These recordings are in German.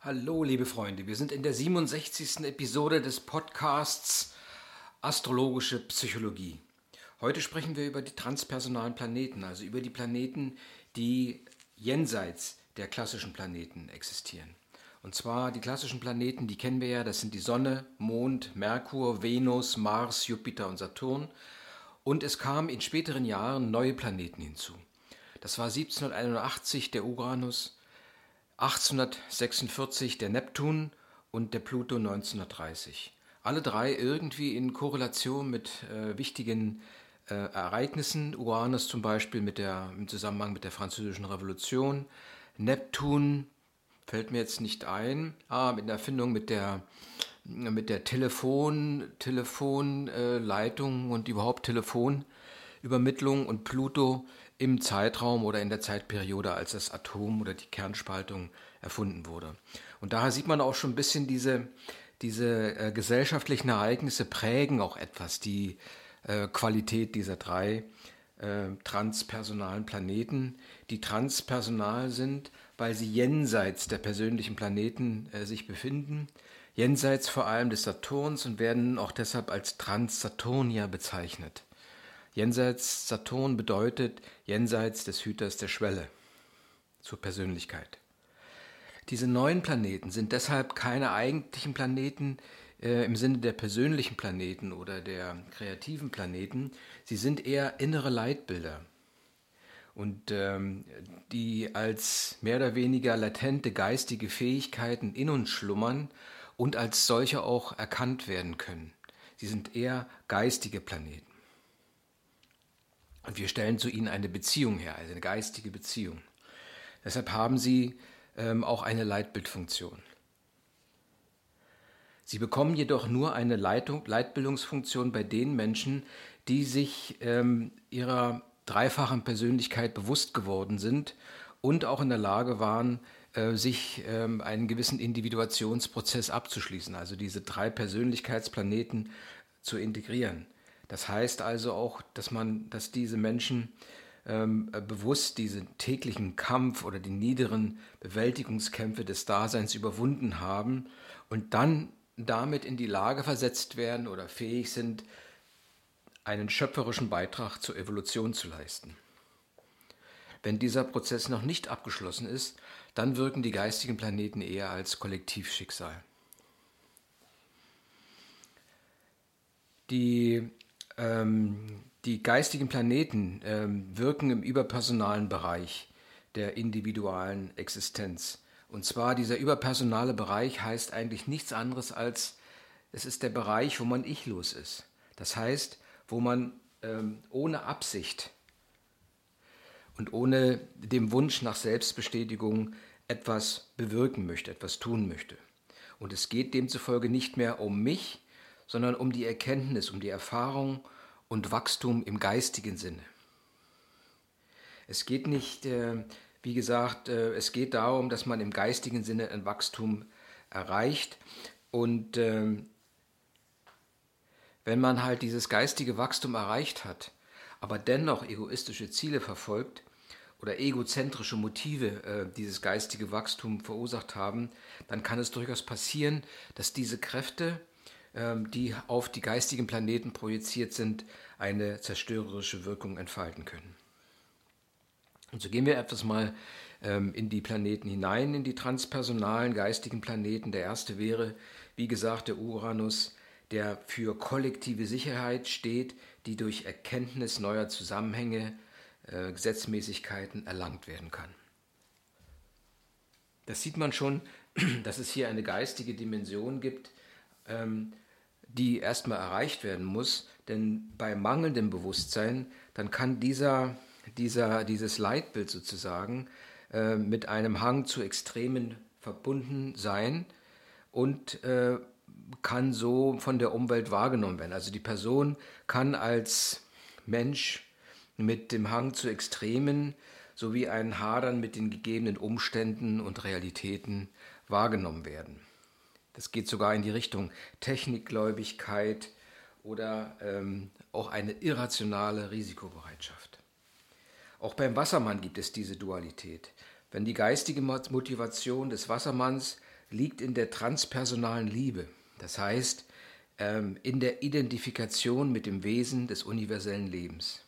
Hallo, liebe Freunde, wir sind in der 67. Episode des Podcasts Astrologische Psychologie. Heute sprechen wir über die transpersonalen Planeten, also über die Planeten, die jenseits der klassischen Planeten existieren. Und zwar die klassischen Planeten, die kennen wir ja, das sind die Sonne, Mond, Merkur, Venus, Mars, Jupiter und Saturn. Und es kamen in späteren Jahren neue Planeten hinzu. Das war 1781 der Uranus, 1846 der Neptun und der Pluto 1930. Alle drei irgendwie in Korrelation mit äh, wichtigen äh, Ereignissen. Uranus zum Beispiel mit der, im Zusammenhang mit der Französischen Revolution. Neptun fällt mir jetzt nicht ein. Ah, mit der Erfindung mit der, mit der Telefon, Telefonleitung äh, und überhaupt Telefonübermittlung und Pluto im Zeitraum oder in der Zeitperiode, als das Atom oder die Kernspaltung erfunden wurde. Und daher sieht man auch schon ein bisschen diese, diese äh, gesellschaftlichen Ereignisse prägen auch etwas die äh, Qualität dieser drei äh, transpersonalen Planeten, die transpersonal sind, weil sie jenseits der persönlichen Planeten äh, sich befinden, jenseits vor allem des Saturns und werden auch deshalb als Transsaturnier bezeichnet. Jenseits Saturn bedeutet jenseits des Hüters der Schwelle zur Persönlichkeit. Diese neuen Planeten sind deshalb keine eigentlichen Planeten äh, im Sinne der persönlichen Planeten oder der kreativen Planeten. Sie sind eher innere Leitbilder und ähm, die als mehr oder weniger latente geistige Fähigkeiten in uns schlummern und als solche auch erkannt werden können. Sie sind eher geistige Planeten. Und wir stellen zu ihnen eine Beziehung her, also eine geistige Beziehung. Deshalb haben sie ähm, auch eine Leitbildfunktion. Sie bekommen jedoch nur eine Leitung, Leitbildungsfunktion bei den Menschen, die sich ähm, ihrer dreifachen Persönlichkeit bewusst geworden sind und auch in der Lage waren, äh, sich ähm, einen gewissen Individuationsprozess abzuschließen, also diese drei Persönlichkeitsplaneten zu integrieren. Das heißt also auch, dass man, dass diese Menschen ähm, bewusst diesen täglichen Kampf oder die niederen Bewältigungskämpfe des Daseins überwunden haben und dann damit in die Lage versetzt werden oder fähig sind, einen schöpferischen Beitrag zur Evolution zu leisten. Wenn dieser Prozess noch nicht abgeschlossen ist, dann wirken die geistigen Planeten eher als Kollektivschicksal. Die ähm, die geistigen Planeten ähm, wirken im überpersonalen Bereich der individualen Existenz. Und zwar dieser überpersonale Bereich heißt eigentlich nichts anderes als, es ist der Bereich, wo man ichlos ist. Das heißt, wo man ähm, ohne Absicht und ohne dem Wunsch nach Selbstbestätigung etwas bewirken möchte, etwas tun möchte. Und es geht demzufolge nicht mehr um mich, sondern um die Erkenntnis, um die Erfahrung und Wachstum im geistigen Sinne. Es geht nicht, äh, wie gesagt, äh, es geht darum, dass man im geistigen Sinne ein Wachstum erreicht und ähm, wenn man halt dieses geistige Wachstum erreicht hat, aber dennoch egoistische Ziele verfolgt oder egozentrische Motive äh, dieses geistige Wachstum verursacht haben, dann kann es durchaus passieren, dass diese Kräfte die auf die geistigen Planeten projiziert sind, eine zerstörerische Wirkung entfalten können. Und so gehen wir etwas mal ähm, in die Planeten hinein, in die transpersonalen geistigen Planeten. Der erste wäre, wie gesagt, der Uranus, der für kollektive Sicherheit steht, die durch Erkenntnis neuer Zusammenhänge, äh, Gesetzmäßigkeiten erlangt werden kann. Das sieht man schon, dass es hier eine geistige Dimension gibt, ähm, die erstmal erreicht werden muss. Denn bei mangelndem Bewusstsein, dann kann dieser, dieser, dieses Leitbild sozusagen äh, mit einem Hang zu Extremen verbunden sein und äh, kann so von der Umwelt wahrgenommen werden. Also die Person kann als Mensch mit dem Hang zu Extremen sowie ein Hadern mit den gegebenen Umständen und Realitäten wahrgenommen werden. Das geht sogar in die Richtung Technikgläubigkeit oder ähm, auch eine irrationale Risikobereitschaft. Auch beim Wassermann gibt es diese Dualität. Wenn die geistige Motivation des Wassermanns liegt in der transpersonalen Liebe. Das heißt, ähm, in der Identifikation mit dem Wesen des universellen Lebens.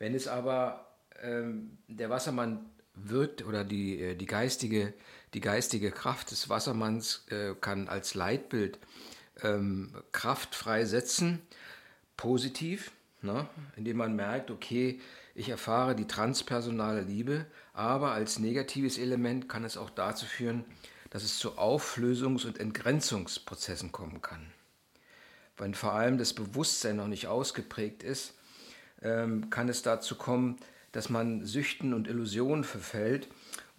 Wenn es aber ähm, der Wassermann wirkt oder die, äh, die, geistige, die geistige Kraft des Wassermanns äh, kann als Leitbild ähm, Kraft freisetzen, positiv, ne? indem man merkt, okay, ich erfahre die transpersonale Liebe, aber als negatives Element kann es auch dazu führen, dass es zu Auflösungs- und Entgrenzungsprozessen kommen kann. Wenn vor allem das Bewusstsein noch nicht ausgeprägt ist, ähm, kann es dazu kommen, dass man Süchten und Illusionen verfällt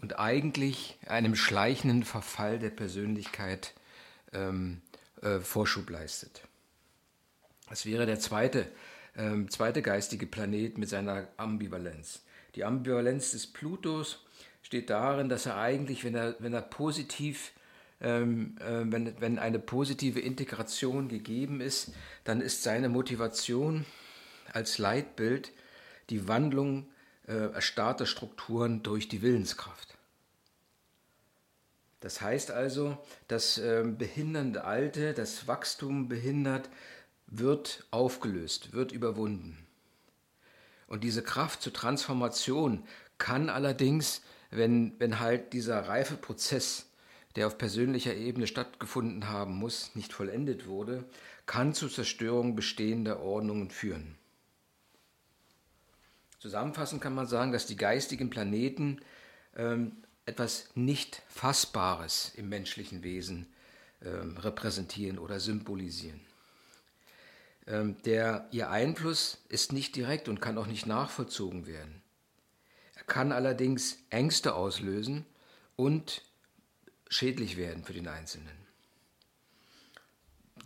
und eigentlich einem schleichenden Verfall der Persönlichkeit ähm, äh, Vorschub leistet. Das wäre der zweite ähm, zweite geistige Planet mit seiner Ambivalenz. Die Ambivalenz des Plutos steht darin, dass er eigentlich, wenn er, wenn er positiv, ähm, äh, wenn, wenn eine positive Integration gegeben ist, dann ist seine Motivation als Leitbild die Wandlung äh, erstarrter Strukturen durch die Willenskraft. Das heißt also, das äh, behindernde Alte, das Wachstum behindert, wird aufgelöst, wird überwunden. Und diese Kraft zur Transformation kann allerdings, wenn, wenn halt dieser reife Prozess, der auf persönlicher Ebene stattgefunden haben muss, nicht vollendet wurde, kann zur Zerstörung bestehender Ordnungen führen. Zusammenfassend kann man sagen, dass die geistigen Planeten ähm, etwas nicht Fassbares im menschlichen Wesen ähm, repräsentieren oder symbolisieren. Ähm, der, ihr Einfluss ist nicht direkt und kann auch nicht nachvollzogen werden. Er kann allerdings Ängste auslösen und schädlich werden für den Einzelnen.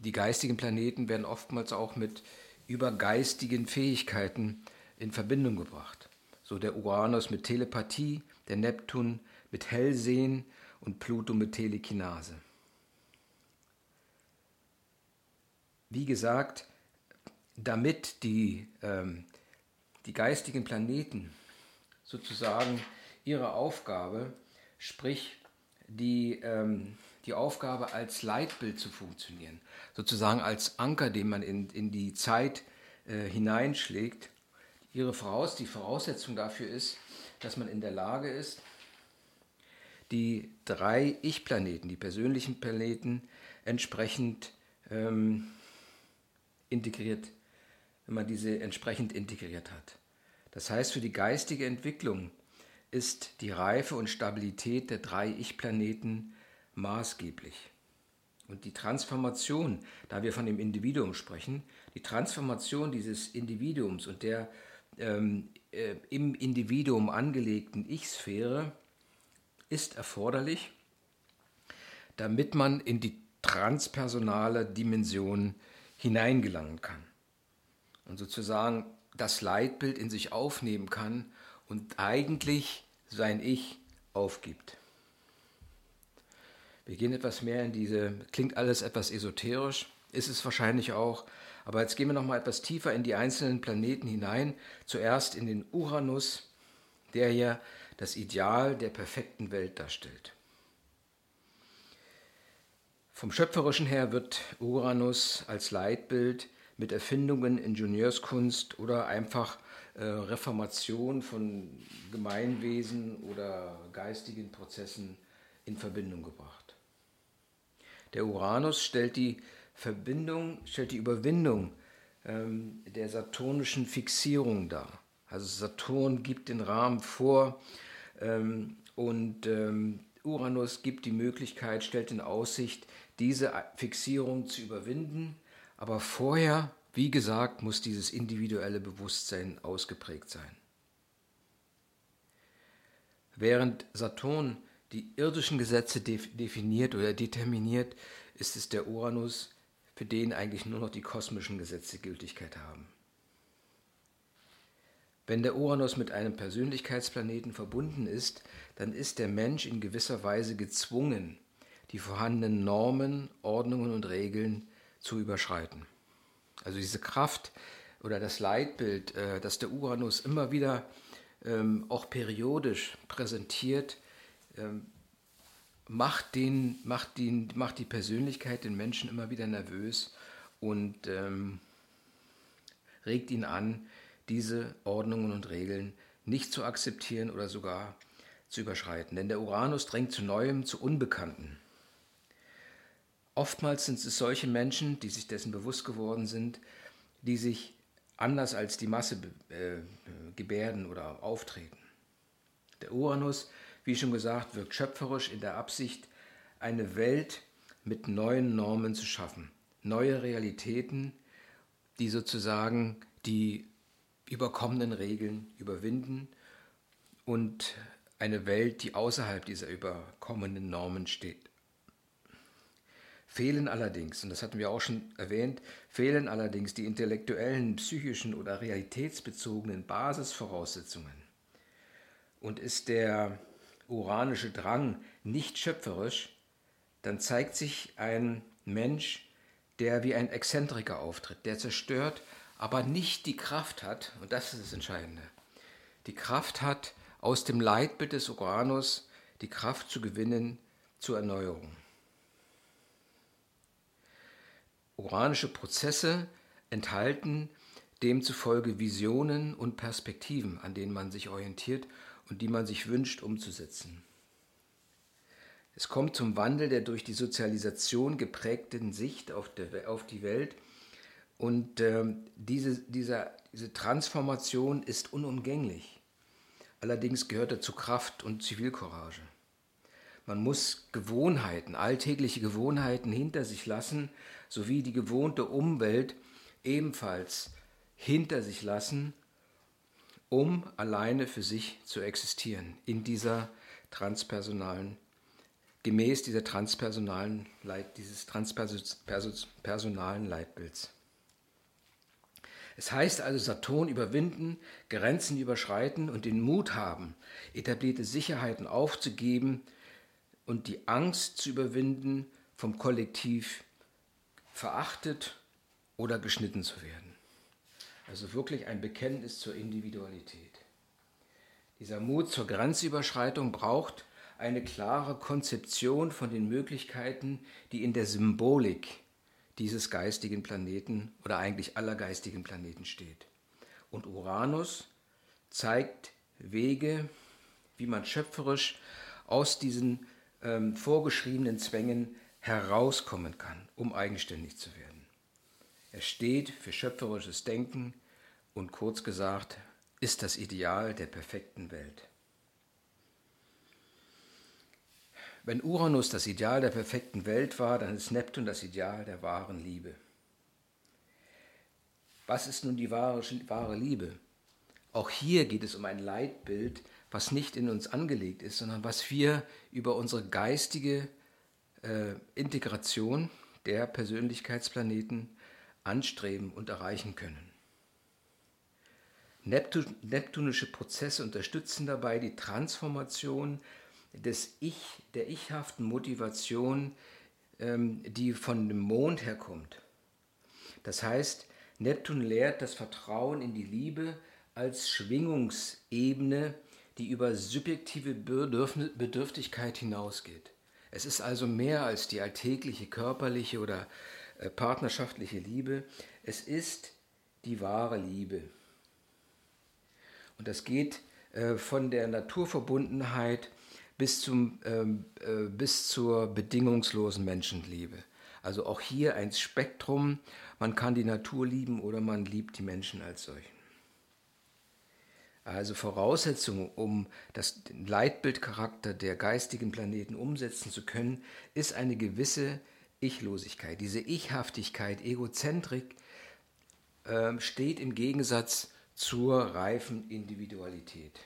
Die geistigen Planeten werden oftmals auch mit übergeistigen Fähigkeiten in Verbindung gebracht. So der Uranus mit Telepathie, der Neptun mit Hellsehen und Pluto mit Telekinase. Wie gesagt, damit die, ähm, die geistigen Planeten sozusagen ihre Aufgabe, sprich die, ähm, die Aufgabe als Leitbild zu funktionieren, sozusagen als Anker, den man in, in die Zeit äh, hineinschlägt. Ihre Voraus, die Voraussetzung dafür ist, dass man in der Lage ist, die drei Ich-Planeten, die persönlichen Planeten, entsprechend ähm, integriert wenn man diese entsprechend integriert hat. Das heißt, für die geistige Entwicklung ist die Reife und Stabilität der drei Ich-Planeten maßgeblich. Und die Transformation, da wir von dem Individuum sprechen, die Transformation dieses Individuums und der ähm, äh, im Individuum angelegten Ich-Sphäre ist erforderlich, damit man in die transpersonale Dimension hineingelangen kann und sozusagen das Leitbild in sich aufnehmen kann und eigentlich sein Ich aufgibt. Wir gehen etwas mehr in diese, klingt alles etwas esoterisch, ist es wahrscheinlich auch, aber jetzt gehen wir noch mal etwas tiefer in die einzelnen Planeten hinein. Zuerst in den Uranus, der ja das Ideal der perfekten Welt darstellt. Vom Schöpferischen her wird Uranus als Leitbild mit Erfindungen, Ingenieurskunst oder einfach äh, Reformation von Gemeinwesen oder geistigen Prozessen in Verbindung gebracht. Der Uranus stellt die Verbindung, stellt die Überwindung ähm, der saturnischen Fixierung dar. Also Saturn gibt den Rahmen vor ähm, und ähm, Uranus gibt die Möglichkeit, stellt in Aussicht, diese Fixierung zu überwinden aber vorher, wie gesagt, muss dieses individuelle Bewusstsein ausgeprägt sein. Während Saturn die irdischen Gesetze definiert oder determiniert, ist es der Uranus, für den eigentlich nur noch die kosmischen Gesetze Gültigkeit haben. Wenn der Uranus mit einem Persönlichkeitsplaneten verbunden ist, dann ist der Mensch in gewisser Weise gezwungen, die vorhandenen Normen, Ordnungen und Regeln zu überschreiten. Also diese Kraft oder das Leitbild, äh, das der Uranus immer wieder ähm, auch periodisch präsentiert, ähm, macht, den, macht, den, macht die Persönlichkeit den Menschen immer wieder nervös und ähm, regt ihn an, diese Ordnungen und Regeln nicht zu akzeptieren oder sogar zu überschreiten. Denn der Uranus drängt zu Neuem, zu Unbekannten. Oftmals sind es solche Menschen, die sich dessen bewusst geworden sind, die sich anders als die Masse äh, gebärden oder auftreten. Der Uranus, wie schon gesagt, wirkt schöpferisch in der Absicht, eine Welt mit neuen Normen zu schaffen, neue Realitäten, die sozusagen die überkommenen Regeln überwinden und eine Welt, die außerhalb dieser überkommenen Normen steht. Fehlen allerdings, und das hatten wir auch schon erwähnt, fehlen allerdings die intellektuellen, psychischen oder realitätsbezogenen Basisvoraussetzungen. Und ist der uranische Drang nicht schöpferisch, dann zeigt sich ein Mensch, der wie ein Exzentriker auftritt, der zerstört, aber nicht die Kraft hat, und das ist das Entscheidende, die Kraft hat, aus dem Leitbild des Uranus die Kraft zu gewinnen zur Erneuerung. Uranische Prozesse enthalten demzufolge Visionen und Perspektiven, an denen man sich orientiert und die man sich wünscht umzusetzen. Es kommt zum Wandel der durch die Sozialisation geprägten Sicht auf, die Welt und äh, diese, dieser, diese Transformation ist unumgänglich. Allerdings gehört dazu Kraft und Zivilcourage. Man muss Gewohnheiten, alltägliche Gewohnheiten hinter sich lassen, sowie die gewohnte Umwelt ebenfalls hinter sich lassen, um alleine für sich zu existieren in dieser transpersonalen, gemäß dieser transpersonalen Leit, dieses transpersonalen Leitbilds. Es heißt also Saturn überwinden, Grenzen überschreiten und den Mut haben, etablierte Sicherheiten aufzugeben und die Angst zu überwinden, vom Kollektiv verachtet oder geschnitten zu werden. Also wirklich ein Bekenntnis zur Individualität. Dieser Mut zur Grenzüberschreitung braucht eine klare Konzeption von den Möglichkeiten, die in der Symbolik dieses geistigen Planeten oder eigentlich aller geistigen Planeten steht. Und Uranus zeigt Wege, wie man schöpferisch aus diesen ähm, vorgeschriebenen Zwängen herauskommen kann, um eigenständig zu werden. Er steht für schöpferisches Denken und kurz gesagt ist das Ideal der perfekten Welt. Wenn Uranus das Ideal der perfekten Welt war, dann ist Neptun das Ideal der wahren Liebe. Was ist nun die wahre, wahre Liebe? Auch hier geht es um ein Leitbild, was nicht in uns angelegt ist, sondern was wir über unsere geistige äh, Integration der Persönlichkeitsplaneten anstreben und erreichen können. Neptun, neptunische Prozesse unterstützen dabei die Transformation des Ich, der ichhaften Motivation, ähm, die von dem Mond herkommt. Das heißt, Neptun lehrt das Vertrauen in die Liebe als Schwingungsebene, die über subjektive Bedürftigkeit hinausgeht. Es ist also mehr als die alltägliche körperliche oder partnerschaftliche Liebe. Es ist die wahre Liebe. Und das geht äh, von der Naturverbundenheit bis, zum, ähm, äh, bis zur bedingungslosen Menschenliebe. Also auch hier ein Spektrum. Man kann die Natur lieben oder man liebt die Menschen als solchen. Also Voraussetzung, um das Leitbildcharakter der geistigen Planeten umsetzen zu können, ist eine gewisse Ichlosigkeit. Diese Ichhaftigkeit, Egozentrik äh, steht im Gegensatz zur reifen Individualität.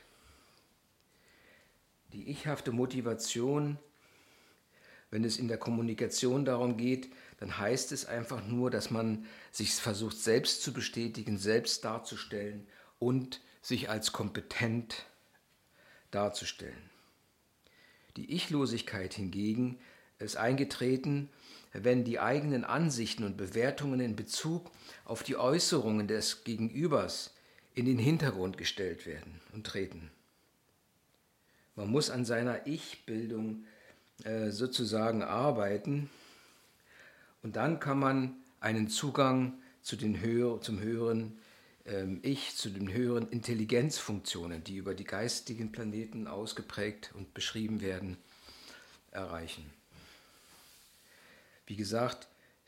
Die ichhafte Motivation, wenn es in der Kommunikation darum geht, dann heißt es einfach nur, dass man sich versucht, selbst zu bestätigen, selbst darzustellen und sich als kompetent darzustellen. Die Ichlosigkeit hingegen ist eingetreten, wenn die eigenen Ansichten und Bewertungen in Bezug auf die Äußerungen des Gegenübers in den Hintergrund gestellt werden und treten. Man muss an seiner Ich-Bildung äh, sozusagen arbeiten. Und dann kann man einen Zugang zu den höher, zum höheren ähm, Ich, zu den höheren Intelligenzfunktionen, die über die geistigen Planeten ausgeprägt und beschrieben werden, erreichen. Wie gesagt,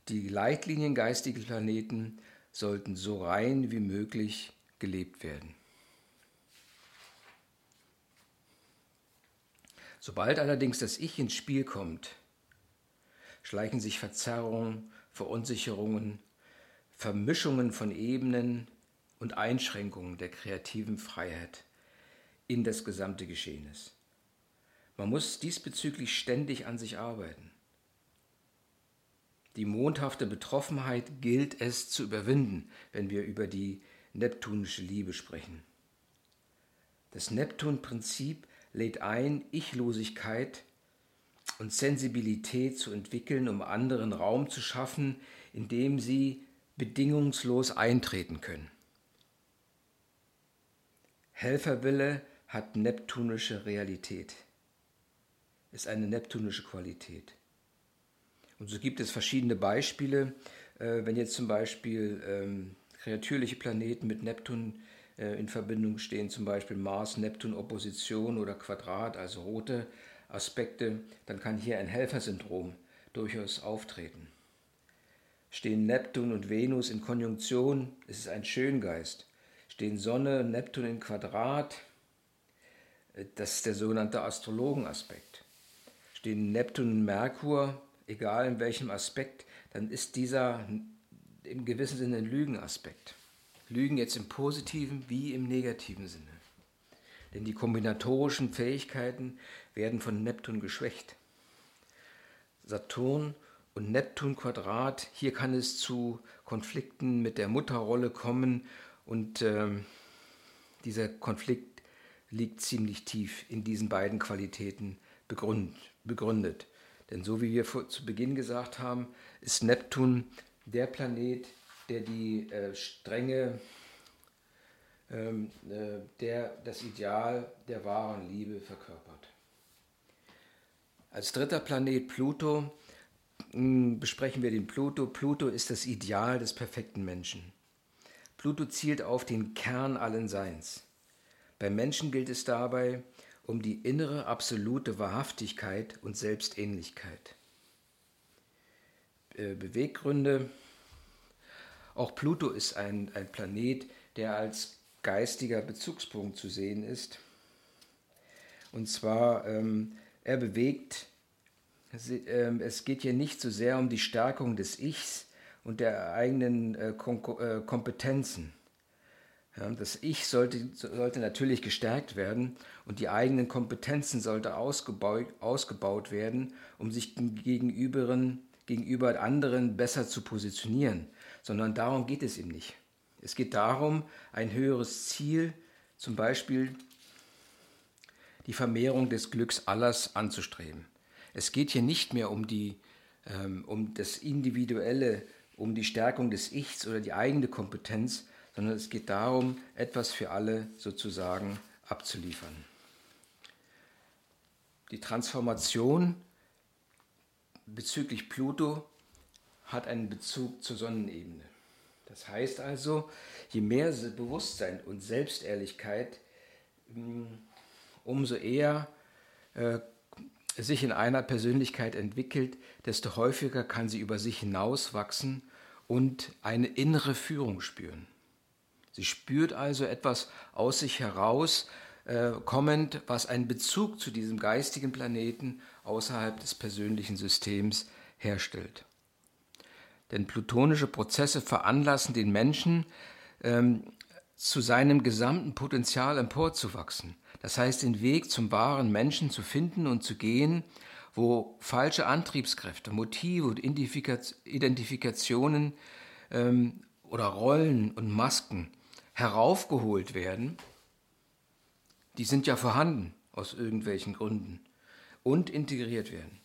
die Leitlinien geistiger Planeten sollten so rein wie möglich gelebt werden. Sobald allerdings das Ich ins Spiel kommt, schleichen sich Verzerrungen, Verunsicherungen, Vermischungen von Ebenen und Einschränkungen der kreativen Freiheit in das gesamte Geschehnis. Man muss diesbezüglich ständig an sich arbeiten. Die mondhafte Betroffenheit gilt es zu überwinden, wenn wir über die neptunische Liebe sprechen. Das Neptun-Prinzip lädt ein, Ichlosigkeit und Sensibilität zu entwickeln, um anderen Raum zu schaffen, in dem sie bedingungslos eintreten können. Helferwille hat neptunische Realität, ist eine neptunische Qualität. Und so gibt es verschiedene Beispiele. Äh, wenn jetzt zum Beispiel ähm, kreatürliche Planeten mit Neptun äh, in Verbindung stehen, zum Beispiel Mars-Neptun-Opposition oder Quadrat, also rote Aspekte, dann kann hier ein Helfersyndrom durchaus auftreten. Stehen Neptun und Venus in Konjunktion, ist es ein Schöngeist. Stehen Sonne und Neptun in Quadrat, äh, das ist der sogenannte Astrologenaspekt. Stehen Neptun und Merkur, egal in welchem Aspekt, dann ist dieser im gewissen Sinne ein Lügenaspekt. Lügen jetzt im positiven wie im negativen Sinne. Denn die kombinatorischen Fähigkeiten werden von Neptun geschwächt. Saturn und Neptun Quadrat, hier kann es zu Konflikten mit der Mutterrolle kommen und äh, dieser Konflikt liegt ziemlich tief in diesen beiden Qualitäten begründet. Denn so wie wir zu Beginn gesagt haben, ist Neptun der Planet, der die äh, strenge, ähm, äh, der das Ideal der wahren Liebe verkörpert. Als dritter Planet Pluto hm, besprechen wir den Pluto. Pluto ist das Ideal des perfekten Menschen. Pluto zielt auf den Kern allen Seins. Beim Menschen gilt es dabei um die innere absolute Wahrhaftigkeit und Selbstähnlichkeit. Äh, Beweggründe auch Pluto ist ein, ein Planet, der als geistiger Bezugspunkt zu sehen ist. Und zwar, ähm, er bewegt, ähm, es geht hier nicht so sehr um die Stärkung des Ichs und der eigenen äh, äh, Kompetenzen. Ja, das Ich sollte, sollte natürlich gestärkt werden und die eigenen Kompetenzen sollten ausgebaut, ausgebaut werden, um sich gegenüber, gegenüber anderen besser zu positionieren sondern darum geht es ihm nicht. Es geht darum, ein höheres Ziel, zum Beispiel die Vermehrung des Glücks allers anzustreben. Es geht hier nicht mehr um, die, ähm, um das Individuelle, um die Stärkung des Ichs oder die eigene Kompetenz, sondern es geht darum, etwas für alle sozusagen abzuliefern. Die Transformation bezüglich Pluto hat einen Bezug zur Sonnenebene. Das heißt also, je mehr Bewusstsein und Selbstehrlichkeit, hm, umso eher äh, sich in einer Persönlichkeit entwickelt, desto häufiger kann sie über sich hinauswachsen und eine innere Führung spüren. Sie spürt also etwas aus sich heraus äh, kommend, was einen Bezug zu diesem geistigen Planeten außerhalb des persönlichen Systems herstellt. Denn plutonische Prozesse veranlassen den Menschen, ähm, zu seinem gesamten Potenzial emporzuwachsen. Das heißt, den Weg zum wahren Menschen zu finden und zu gehen, wo falsche Antriebskräfte, Motive und Identifikationen ähm, oder Rollen und Masken heraufgeholt werden, die sind ja vorhanden aus irgendwelchen Gründen und integriert werden.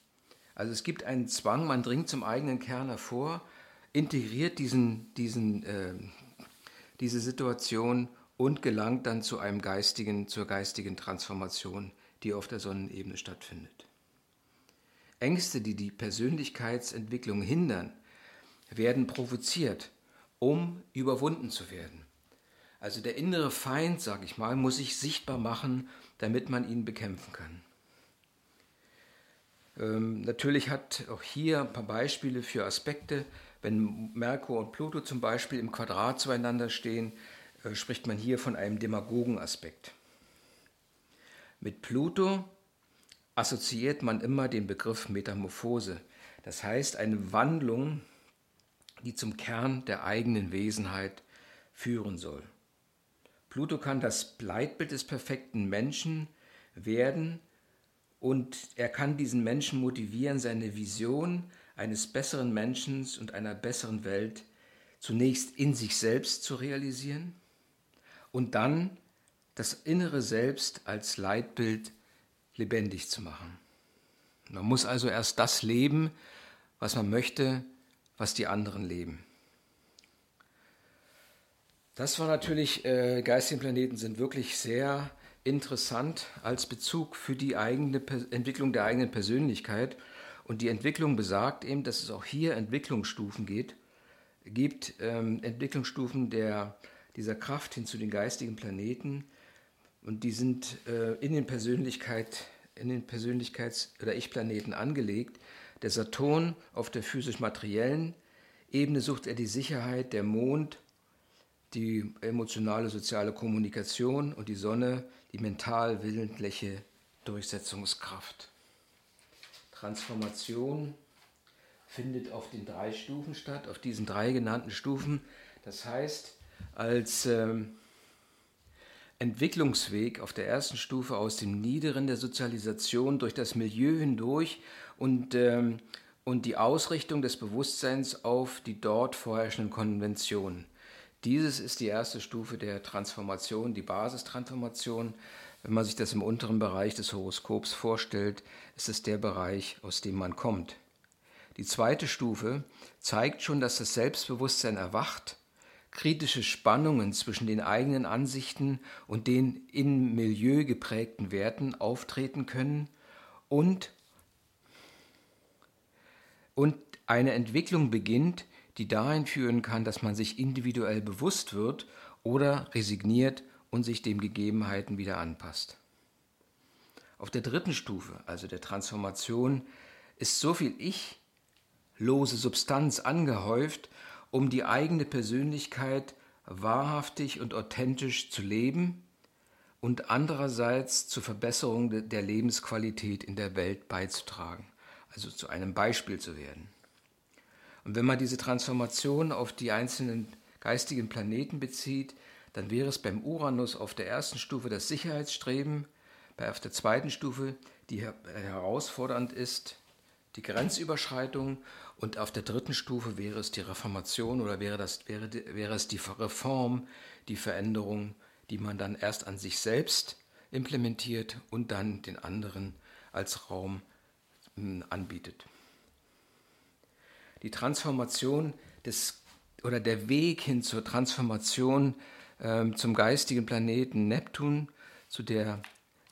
Also es gibt einen Zwang, man dringt zum eigenen Kern hervor integriert diesen, diesen, äh, diese Situation und gelangt dann zu einem geistigen, zur geistigen Transformation, die auf der Sonnenebene stattfindet. Ängste, die die Persönlichkeitsentwicklung hindern, werden provoziert, um überwunden zu werden. Also der innere Feind, sage ich mal, muss sich sichtbar machen, damit man ihn bekämpfen kann. Ähm, natürlich hat auch hier ein paar Beispiele für Aspekte. Wenn Merkur und Pluto zum Beispiel im Quadrat zueinander stehen, äh, spricht man hier von einem Demagogenaspekt. Mit Pluto assoziiert man immer den Begriff Metamorphose, das heißt eine Wandlung, die zum Kern der eigenen Wesenheit führen soll. Pluto kann das Leitbild des perfekten Menschen werden und er kann diesen Menschen motivieren, seine Vision eines besseren Menschen und einer besseren Welt zunächst in sich selbst zu realisieren und dann das innere Selbst als Leitbild lebendig zu machen. Man muss also erst das leben, was man möchte, was die anderen leben. Das war natürlich, äh, geistigen Planeten sind wirklich sehr interessant als Bezug für die eigene per Entwicklung der eigenen Persönlichkeit. Und die Entwicklung besagt eben, dass es auch hier Entwicklungsstufen geht, gibt, ähm, Entwicklungsstufen der, dieser Kraft hin zu den geistigen Planeten. Und die sind äh, in den Persönlichkeit, in den Persönlichkeits- oder Ich-Planeten angelegt. Der Saturn auf der physisch-materiellen Ebene sucht er die Sicherheit, der Mond die emotionale soziale Kommunikation und die Sonne die mental-willentliche Durchsetzungskraft. Transformation findet auf den drei Stufen statt, auf diesen drei genannten Stufen. Das heißt, als ähm, Entwicklungsweg auf der ersten Stufe aus dem Niederen der Sozialisation durch das Milieu hindurch und, ähm, und die Ausrichtung des Bewusstseins auf die dort vorherrschenden Konventionen. Dieses ist die erste Stufe der Transformation, die Basistransformation. Wenn man sich das im unteren Bereich des Horoskops vorstellt, ist es der Bereich, aus dem man kommt. Die zweite Stufe zeigt schon, dass das Selbstbewusstsein erwacht, kritische Spannungen zwischen den eigenen Ansichten und den im Milieu geprägten Werten auftreten können und, und eine Entwicklung beginnt, die dahin führen kann, dass man sich individuell bewusst wird oder resigniert und sich den Gegebenheiten wieder anpasst. Auf der dritten Stufe, also der Transformation, ist so viel ich-lose Substanz angehäuft, um die eigene Persönlichkeit wahrhaftig und authentisch zu leben und andererseits zur Verbesserung der Lebensqualität in der Welt beizutragen, also zu einem Beispiel zu werden. Und wenn man diese Transformation auf die einzelnen geistigen Planeten bezieht, dann wäre es beim Uranus auf der ersten Stufe das Sicherheitsstreben, bei auf der zweiten Stufe, die herausfordernd ist, die Grenzüberschreitung und auf der dritten Stufe wäre es die Reformation oder wäre, das, wäre, wäre es die Reform, die Veränderung, die man dann erst an sich selbst implementiert und dann den anderen als Raum hm, anbietet die Transformation des oder der Weg hin zur Transformation ähm, zum geistigen Planeten Neptun, zu, der,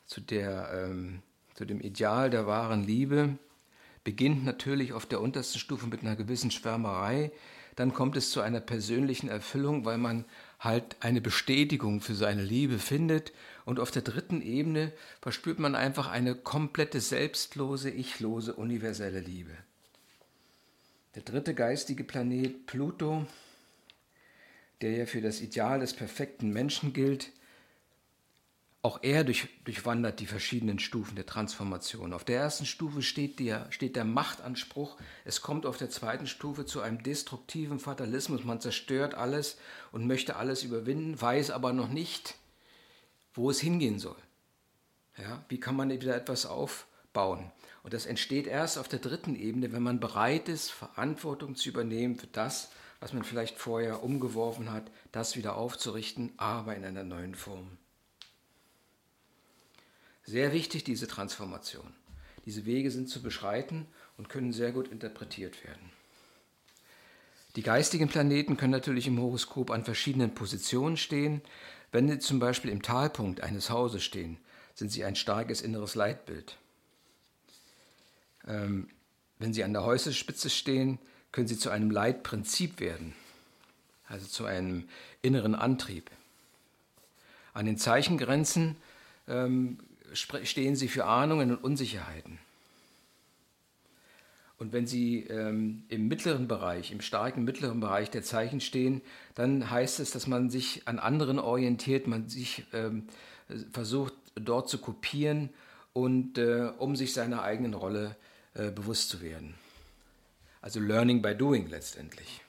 zu, der, ähm, zu dem Ideal der wahren Liebe, beginnt natürlich auf der untersten Stufe mit einer gewissen Schwärmerei. Dann kommt es zu einer persönlichen Erfüllung, weil man halt eine Bestätigung für seine Liebe findet. Und auf der dritten Ebene verspürt man einfach eine komplette selbstlose, ichlose, universelle Liebe. Der dritte geistige Planet Pluto, der ja für das Ideal des perfekten Menschen gilt, auch er durch, durchwandert die verschiedenen Stufen der Transformation. Auf der ersten Stufe steht der, steht der Machtanspruch. Es kommt auf der zweiten Stufe zu einem destruktiven Fatalismus. Man zerstört alles und möchte alles überwinden, weiß aber noch nicht, wo es hingehen soll. Ja, wie kann man wieder etwas aufbauen? Und das entsteht erst auf der dritten Ebene, wenn man bereit ist, Verantwortung zu übernehmen für das, was man vielleicht vorher umgeworfen hat, das wieder aufzurichten, aber in einer neuen Form. Sehr wichtig diese Transformation. Diese Wege sind zu beschreiten und können sehr gut interpretiert werden. Die geistigen Planeten können natürlich im Horoskop an verschiedenen Positionen stehen. Wenn sie zum Beispiel im Talpunkt eines Hauses stehen, sind sie ein starkes inneres Leitbild. Ähm, wenn Sie an der Häuserspitze stehen, können Sie zu einem Leitprinzip werden, also zu einem inneren Antrieb. An den Zeichengrenzen ähm, stehen Sie für Ahnungen und Unsicherheiten. Und wenn Sie ähm, im mittleren Bereich, im starken mittleren Bereich der Zeichen stehen, dann heißt es, dass man sich an anderen orientiert, man sich ähm, versucht dort zu kopieren und äh, um sich seiner eigenen Rolle äh, bewusst zu werden. Also Learning by Doing letztendlich.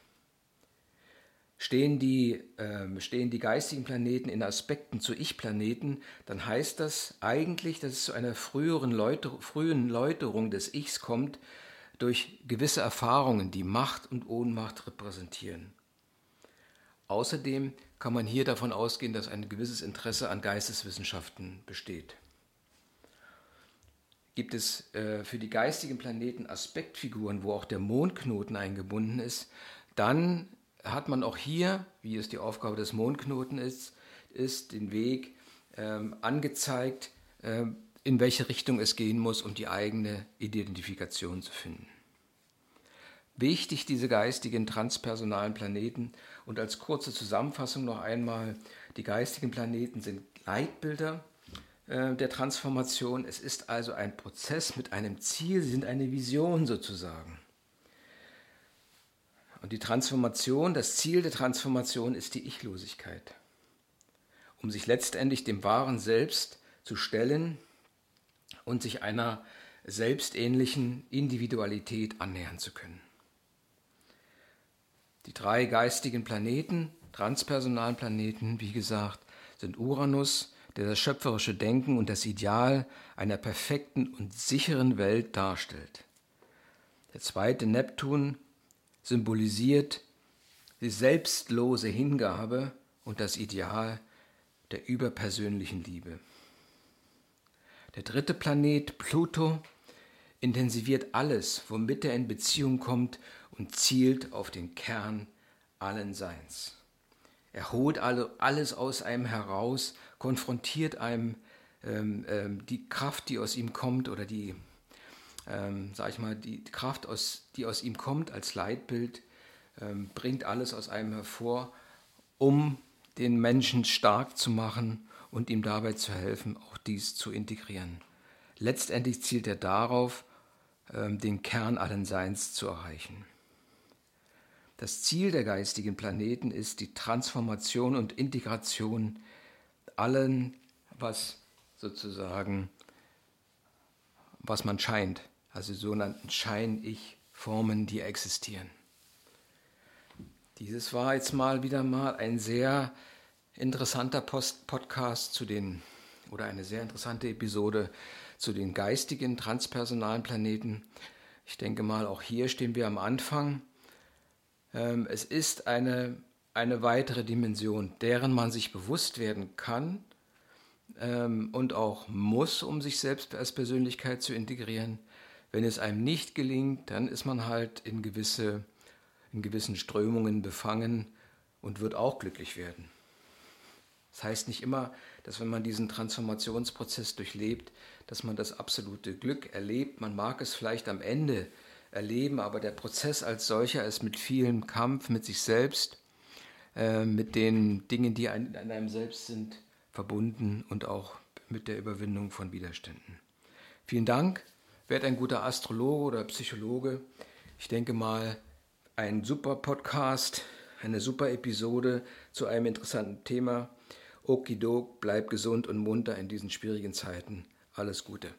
Stehen die, äh, stehen die geistigen Planeten in Aspekten zu Ich-Planeten, dann heißt das eigentlich, dass es zu einer früheren Läuter, frühen Läuterung des Ichs kommt durch gewisse Erfahrungen, die Macht und Ohnmacht repräsentieren. Außerdem kann man hier davon ausgehen, dass ein gewisses Interesse an Geisteswissenschaften besteht. Gibt es äh, für die geistigen Planeten Aspektfiguren, wo auch der Mondknoten eingebunden ist, dann hat man auch hier, wie es die Aufgabe des Mondknoten ist, ist den Weg ähm, angezeigt, äh, in welche Richtung es gehen muss, um die eigene Identifikation zu finden. Wichtig diese geistigen transpersonalen Planeten. Und als kurze Zusammenfassung noch einmal, die geistigen Planeten sind Leitbilder äh, der Transformation. Es ist also ein Prozess mit einem Ziel, sie sind eine Vision sozusagen. Und die Transformation, das Ziel der Transformation ist die Ichlosigkeit, um sich letztendlich dem wahren Selbst zu stellen und sich einer selbstähnlichen Individualität annähern zu können. Die drei geistigen Planeten, transpersonalen Planeten, wie gesagt, sind Uranus, der das schöpferische Denken und das Ideal einer perfekten und sicheren Welt darstellt. Der zweite Neptun symbolisiert die selbstlose Hingabe und das Ideal der überpersönlichen Liebe. Der dritte Planet, Pluto, intensiviert alles, womit er in Beziehung kommt und zielt auf den Kern allen Seins. Er holt alle, alles aus einem heraus, konfrontiert einem ähm, ähm, die Kraft, die aus ihm kommt, oder die, ähm, sag ich mal, die Kraft, aus, die aus ihm kommt als Leitbild, ähm, bringt alles aus einem hervor, um den Menschen stark zu machen und ihm dabei zu helfen, auch dies zu integrieren. Letztendlich zielt er darauf, ähm, den Kern allen Seins zu erreichen. Das Ziel der geistigen Planeten ist die Transformation und Integration allen, was sozusagen, was man scheint, also sogenannten Schein-Ich-Formen, die existieren. Dieses war jetzt mal wieder mal ein sehr interessanter Post Podcast zu den, oder eine sehr interessante Episode zu den geistigen transpersonalen Planeten. Ich denke mal, auch hier stehen wir am Anfang. Ähm, es ist eine, eine weitere Dimension, deren man sich bewusst werden kann ähm, und auch muss, um sich selbst als Persönlichkeit zu integrieren. Wenn es einem nicht gelingt, dann ist man halt in, gewisse, in gewissen Strömungen befangen und wird auch glücklich werden. Das heißt nicht immer, dass wenn man diesen Transformationsprozess durchlebt, dass man das absolute Glück erlebt. Man mag es vielleicht am Ende erleben, aber der Prozess als solcher ist mit vielem Kampf mit sich selbst, äh, mit den Dingen, die an, an einem selbst sind, verbunden und auch mit der Überwindung von Widerständen. Vielen Dank. Werd ein guter Astrologe oder Psychologe. Ich denke mal, ein super Podcast, eine super Episode zu einem interessanten Thema. Okidok, bleib gesund und munter in diesen schwierigen Zeiten. Alles Gute.